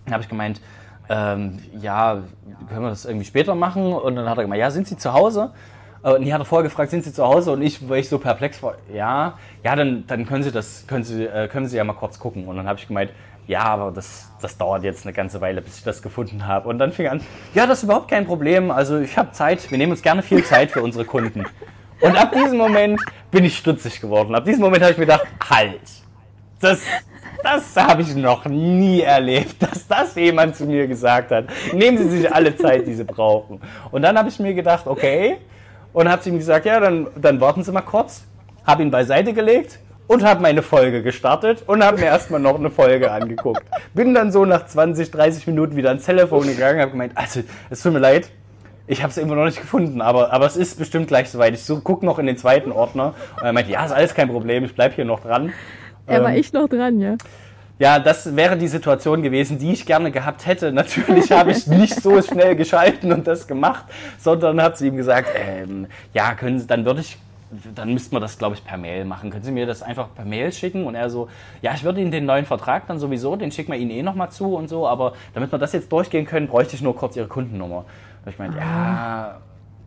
Dann habe ich gemeint, ähm, ja, können wir das irgendwie später machen? Und dann hat er gemeint, ja, sind Sie zu Hause? Äh, Und die hat er vorher gefragt, sind Sie zu Hause? Und ich, weil ich so perplex war, ja, ja, dann, dann können Sie das, können Sie, äh, können Sie ja mal kurz gucken. Und dann habe ich gemeint, ja, aber das, das dauert jetzt eine ganze Weile, bis ich das gefunden habe. Und dann fing an, ja, das ist überhaupt kein Problem. Also ich habe Zeit, wir nehmen uns gerne viel Zeit für unsere Kunden. Und ab diesem Moment bin ich stutzig geworden. Ab diesem Moment habe ich mir gedacht, halt, das, das habe ich noch nie erlebt, dass das jemand zu mir gesagt hat. Nehmen Sie sich alle Zeit, die Sie brauchen. Und dann habe ich mir gedacht, okay. Und habe ihm gesagt, ja, dann, dann warten Sie mal kurz. Habe ihn beiseite gelegt und habe meine Folge gestartet und habe mir erstmal noch eine Folge angeguckt. Bin dann so nach 20, 30 Minuten wieder ans Telefon gegangen, habe gemeint, also, es tut mir leid, ich habe es immer noch nicht gefunden, aber, aber es ist bestimmt gleich soweit. Ich so, guck noch in den zweiten Ordner. Und er meinte, ja, ist alles kein Problem, ich bleib hier noch dran. Er war Ähm, echt noch dran, ja. ja, das wäre die Situation gewesen, die ich gerne gehabt hätte. Natürlich habe ich nicht so schnell geschalten und das gemacht, sondern habe zu ihm gesagt, ähm, ja, können Sie, dann würde ich, dann müssten wir das, glaube ich, per Mail machen. Können Sie mir das einfach per Mail schicken? Und er so, ja, ich würde Ihnen den neuen Vertrag dann sowieso, den schicken wir Ihnen eh nochmal zu und so, aber damit wir das jetzt durchgehen können, bräuchte ich nur kurz Ihre Kundennummer. Und ich meinte, ja,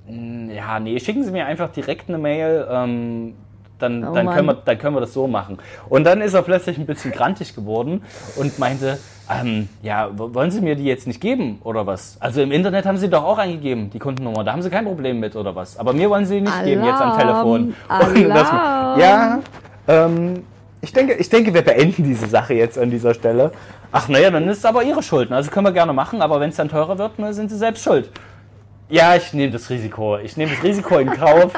mh, ja, nee, schicken Sie mir einfach direkt eine Mail, ähm, dann, Oh dann, können wir, dann können wir das so machen. Und dann ist er plötzlich ein bisschen grantig geworden und meinte, ähm, ja, wollen Sie mir die jetzt nicht geben oder was? Also im Internet haben Sie doch auch eingegeben, die Kundennummer, da haben Sie kein Problem mit oder was? Aber mir wollen Sie die nicht geben jetzt am Telefon. Alarm, Alarm. ja, ähm, ich denke, ich denke, wir beenden diese Sache jetzt an dieser Stelle. Ach naja, dann ist es aber Ihre Schuld. Also können wir gerne machen, aber wenn es dann teurer wird, dann sind Sie selbst schuld. Ja, ich nehme das Risiko. Ich nehme das Risiko in Kauf.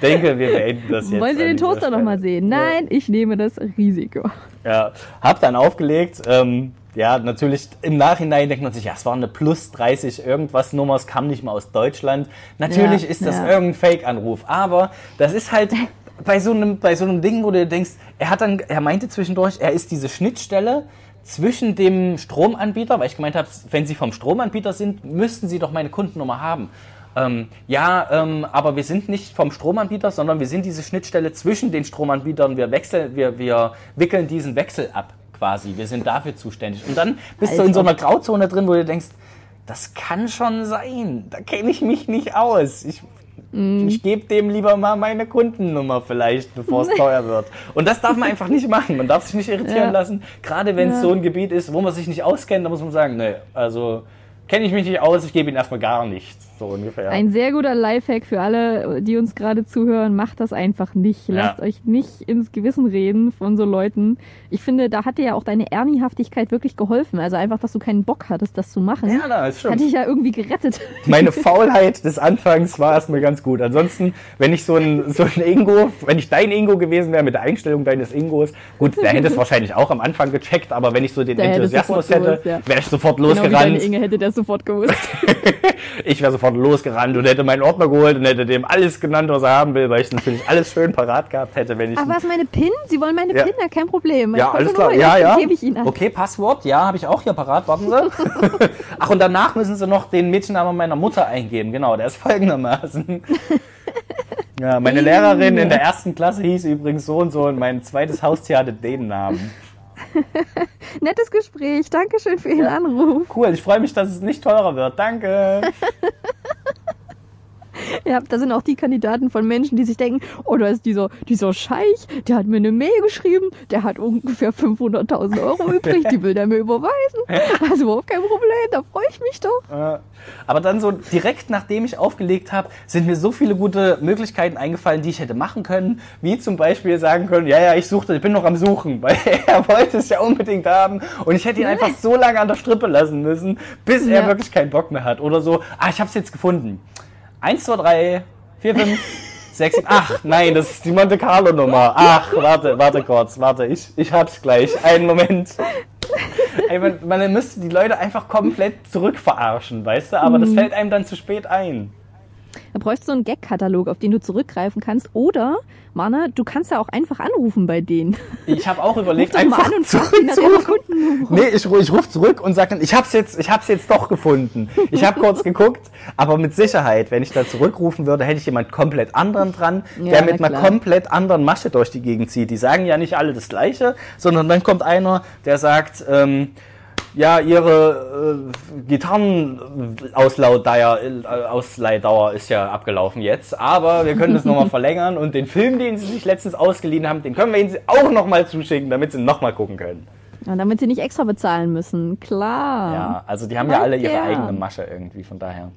Denke, wir beenden das jetzt. Wollen Sie den Toaster nochmal sehen? Nein, ich nehme das Risiko. Ja, hab dann aufgelegt. Ähm, ja, natürlich im Nachhinein denkt man sich, ja, es war eine plus 30 irgendwas Nummer, es kam nicht mal aus Deutschland. Natürlich Ja, ist das ja. irgendein Fake-Anruf, aber das ist halt bei so einem bei so einem Ding, wo du denkst, er hat dann, er meinte zwischendurch, er ist diese Schnittstelle zwischen dem Stromanbieter, weil ich gemeint habe, wenn Sie vom Stromanbieter sind, müssten Sie doch meine Kundennummer haben. Ähm, ja, ähm, aber wir sind nicht vom Stromanbieter, sondern wir sind diese Schnittstelle zwischen den Stromanbietern. Wir wechseln, wir, wir wickeln diesen Wechsel ab quasi. Wir sind dafür zuständig. Und dann bist du Als in so ob. einer Grauzone drin, wo du denkst, das kann schon sein. Da kenne ich mich nicht aus. Ich, Ich gebe dem lieber mal meine Kundennummer vielleicht, bevor es teuer wird. Und das darf man einfach nicht machen. Man darf sich nicht irritieren Ja. lassen. Gerade wenn es Ja. so ein Gebiet ist, wo man sich nicht auskennt, da muss man sagen, nee, also kenne ich mich nicht aus, ich gebe ihnen erstmal gar nichts. So ungefähr. Ein sehr guter Lifehack für alle, die uns gerade zuhören. Macht das einfach nicht. Ja. Lasst euch nicht ins Gewissen reden von so Leuten. Ich finde, da hat dir ja auch deine Erniehaftigkeit wirklich geholfen. Also einfach, dass du keinen Bock hattest, das zu machen. ja, na, ist Hat stimmt. dich ja irgendwie gerettet. Meine Faulheit des Anfangs war erstmal ganz gut. Ansonsten, wenn ich so ein, so ein Ingo, wenn ich dein Ingo gewesen wäre mit der Einstellung deines Ingos, gut, der hätte es wahrscheinlich auch am Anfang gecheckt, aber wenn ich so den hätte Enthusiasmus hätte, gewusst, ja. wäre ich sofort Genau wie deine losgerannt. Inge hätte der sofort gewusst. ich wäre sofort losgerannt und hätte meinen Ordner geholt und hätte dem alles genannt, was er haben will, weil ich natürlich alles schön parat gehabt hätte, wenn ich. Ach, was, meine PIN? Sie wollen meine Ja. PIN? Ja, kein Problem. Meine ja, alles klar. Ja, ja. Gebe ich Ihnen an. Okay, Passwort, ja, habe ich auch hier parat. Warten Sie. Ach, und danach müssen Sie noch den Mädchennamen meiner Mutter eingeben. Genau, der ist folgendermaßen. Ja, meine Lehrerin in der ersten Klasse hieß übrigens so und so und mein zweites Haustier hatte den Namen. Nettes Gespräch. Dankeschön für Ihren Anruf. Cool, ich freue mich, dass es nicht teurer wird. Danke. Ja, da sind auch die Kandidaten von Menschen, die sich denken, oh, da ist dieser, dieser Scheich, der hat mir eine Mail geschrieben, der hat ungefähr 500.000 Euro übrig, die will der mir überweisen. Also überhaupt kein Problem, da freue ich mich doch. Aber dann so direkt nachdem ich aufgelegt habe, sind mir so viele gute Möglichkeiten eingefallen, die ich hätte machen können. Wie zum Beispiel sagen können, ja, ja, ich suchte, ich bin noch am Suchen, weil er wollte es ja unbedingt haben. Und ich hätte ihn einfach so lange an der Strippe lassen müssen, bis er Ja. wirklich keinen Bock mehr hat. Oder so, ah, ich habe es jetzt gefunden. Eins, zwei, drei, vier, fünf, sechs, sieben, ach, nein, das ist die Monte Carlo Nummer. Ach, warte, warte kurz, warte, ich, ich hab's gleich. Einen Moment. Ey, man, man müsste die Leute einfach komplett zurückverarschen, weißt du? Aber das fällt einem dann zu spät ein. Da bräuchst du einen Gag-Katalog, auf den du zurückgreifen kannst. Oder, Mana, du kannst ja auch einfach anrufen bei denen. Ich habe auch überlegt, Ruf doch mal einfach an und. Kundennummer. Nee, ich, ich rufe zurück und sage dann, ich hab's jetzt, ich hab's jetzt doch gefunden. Ich habe kurz geguckt, aber mit Sicherheit, wenn ich da zurückrufen würde, hätte ich jemand komplett anderen dran, Ja, der mit einer klar. komplett anderen Masche durch die Gegend zieht. Die sagen ja nicht alle das Gleiche, sondern dann kommt einer, der sagt, ähm, ja, ihre äh, Gitarrenausleidauer äh, ist ja abgelaufen jetzt, aber wir können das nochmal verlängern und den Film, den sie sich letztens ausgeliehen haben, den können wir ihnen auch nochmal zuschicken, damit sie nochmal gucken können. Ja, damit sie nicht extra bezahlen müssen. Klar. Ja, also die haben ja alle ihre Ja. eigene Masche irgendwie, von daher.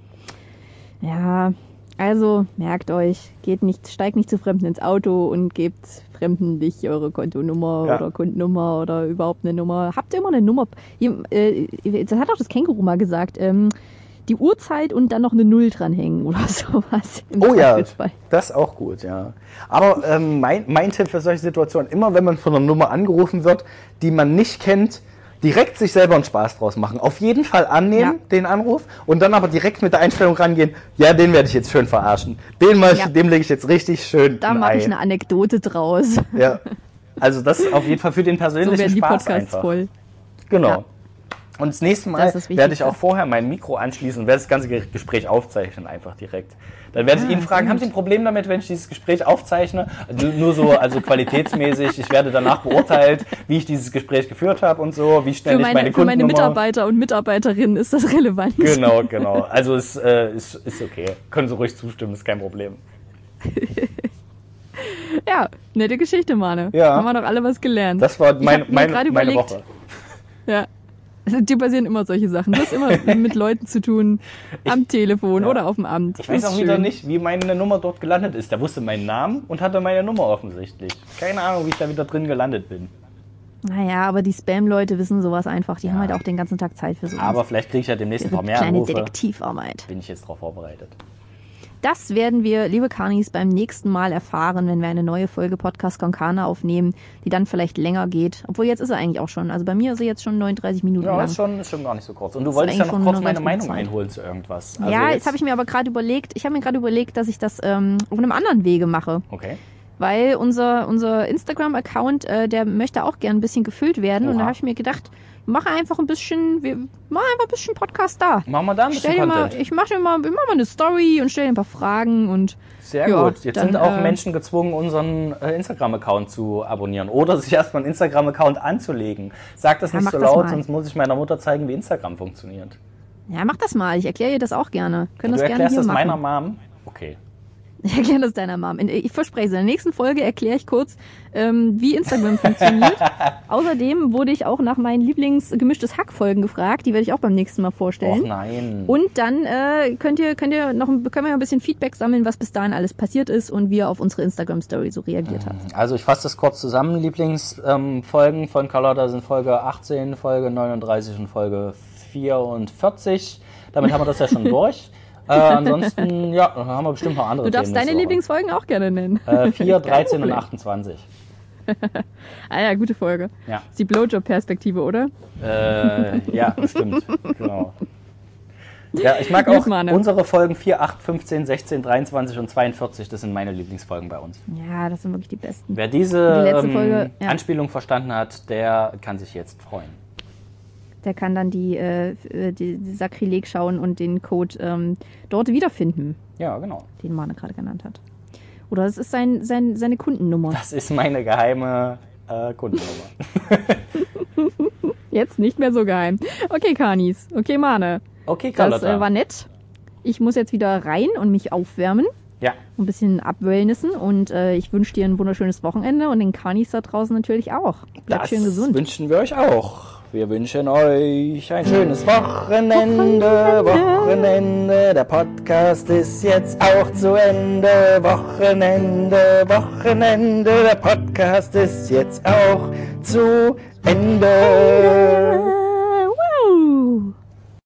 Ja, also merkt euch, geht nicht, steigt nicht zu Fremden ins Auto und gebt Fremden nicht eure Kontonummer Ja. oder Kundennummer oder überhaupt eine Nummer. Habt ihr immer eine Nummer? Hier, äh, das hat auch das Känguru mal gesagt. Ähm, die Uhrzeit und dann noch eine Null dranhängen oder sowas. Oh ja, das ist auch gut, ja. Aber ähm, mein, mein Tipp für solche Situationen, immer wenn man von einer Nummer angerufen wird, die man nicht kennt, direkt sich selber einen Spaß draus machen. Auf jeden Fall annehmen, Ja. den Anruf, und dann aber direkt mit der Einstellung rangehen, ja, den werde ich jetzt schön verarschen. Den ich, Ja. dem lege ich jetzt richtig schön Da mache ich eine Anekdote draus. Ja. Also das auf jeden Fall für den So persönlichen werden die Spaß Podcasts einfach. voll. Genau. Ja. Und das nächste Mal Das werde ich auch vorher mein Mikro anschließen und werde das ganze Ge- Gespräch aufzeichnen, einfach direkt. Dann werde ich Ah, ihn fragen, sehr haben Sie ein Problem damit, wenn ich dieses Gespräch aufzeichne? Nur so, also qualitätsmäßig. Ich werde danach beurteilt, wie ich dieses Gespräch geführt habe und so, wie schnell Für ich meine, meine für meine. Mitarbeiter und Mitarbeiterinnen ist das relevant. Genau, genau. Also es äh, ist, ist okay. Können Sie ruhig zustimmen, ist kein Problem. Ja, nette Geschichte, Mane. Ja. Haben wir doch alle was gelernt. Das war mein, mein, meine überlegt- Woche. Ja. Dir passieren immer solche Sachen. Du hast immer mit Leuten zu tun, am Telefon ja. oder auf dem Amt. Ich weiß auch ist wieder schön. nicht, wie meine Nummer dort gelandet ist. Der wusste meinen Namen und hatte meine Nummer offensichtlich. Keine Ahnung, wie ich da wieder drin gelandet bin. Naja, aber die Spam-Leute wissen sowas einfach. Die haben halt auch den ganzen Tag Zeit für sowas. Aber vielleicht kriege ich ja demnächst ein paar mehr kleine Anrufe. Detektivarbeit. Bin ich jetzt darauf vorbereitet. Das werden wir, liebe Karnis, beim nächsten Mal erfahren, wenn wir eine neue Folge Podcast Konkana aufnehmen, die dann vielleicht länger geht. Obwohl jetzt ist er eigentlich auch schon. Also bei mir ist er jetzt schon 39 Minuten Ja, lang. ist schon, ist schon gar nicht so kurz. Und du ist wolltest ja noch kurz eine meine Meinung Zeit. einholen zu irgendwas. Also ja, jetzt, habe ich mir aber gerade überlegt, ich habe mir gerade überlegt, dass ich das ähm, auf einem anderen Wege mache. Okay. Weil unser, unser Instagram-Account, äh, der möchte auch gern ein bisschen gefüllt werden. Und Oha. da habe ich mir gedacht, mache einfach ein bisschen, wir machen einfach ein bisschen Podcast da. Machen wir da ein Stell bisschen dir mal, ich mache mal, ich mach mal eine Story und stelle dir ein paar Fragen und Sehr ja, gut. Jetzt dann, sind auch äh, Menschen gezwungen, unseren äh, Instagram-Account zu abonnieren oder sich erstmal einen Instagram-Account anzulegen. Sag das Ja, nicht mach so laut, sonst muss ich meiner Mutter zeigen, wie Instagram funktioniert. ja, mach das mal. Ich erkläre dir das auch gerne. Können du das gerne erklärst hier das machen. meiner Mom? Okay. Ich erkläre das deiner Mom. Ich verspreche es. In der nächsten Folge erkläre ich kurz, ähm, wie Instagram funktioniert. Außerdem wurde ich auch nach meinen Lieblingsgemischtes Hack-Folgen gefragt. Die werde ich auch beim nächsten Mal vorstellen. Och nein. Und dann äh, könnt ihr, könnt ihr noch, können wir ein bisschen Feedback sammeln, was bis dahin alles passiert ist und wie ihr auf unsere Instagram-Story so reagiert habt. Also ich fasse das kurz zusammen. Lieblingsfolgen ähm, von Carlotta sind Folge 18, Folge 39 und Folge 44. Damit haben wir das ja schon durch. Äh, ansonsten, ja, dann haben wir bestimmt noch andere Du darfst Themen deine. Lieblingsfolgen auch gerne nennen. Äh, 4, Kein 13 und Problem. 28. Ah ja, gute Folge. Ja. Ist die Blowjob-Perspektive, oder? Äh, ja, stimmt. Genau. Ja, ich mag auch Mane. unsere Folgen 4, 8, 15, 16, 23 und 42. Das sind meine Lieblingsfolgen bei uns. Ja, das sind wirklich die besten. Wer diese Die letzte ähm, Folge, ja. Anspielung verstanden hat, der kann sich jetzt freuen. Der kann dann die, äh, die, die Sakrileg schauen und den Code ähm, dort wiederfinden, Ja, genau. den Mane gerade genannt hat. Oder das ist sein, sein, seine Kundennummer. Das ist meine geheime äh, Kundennummer. Jetzt nicht mehr so geheim. Okay, Kanis. Okay, Mane. Okay, Das Carlotta. äh, war nett. Ich muss jetzt wieder rein und mich aufwärmen. ja, ein bisschen abwellnissen und äh, ich wünsche dir ein wunderschönes Wochenende und den Kanis da draußen natürlich auch. Bleib das schön gesund. wünschen wir euch auch. Wir wünschen euch ein schönes Wochenende, Wochenende. Der Podcast ist jetzt auch zu Ende. Wochenende, Wochenende. Der Podcast ist jetzt auch zu Ende.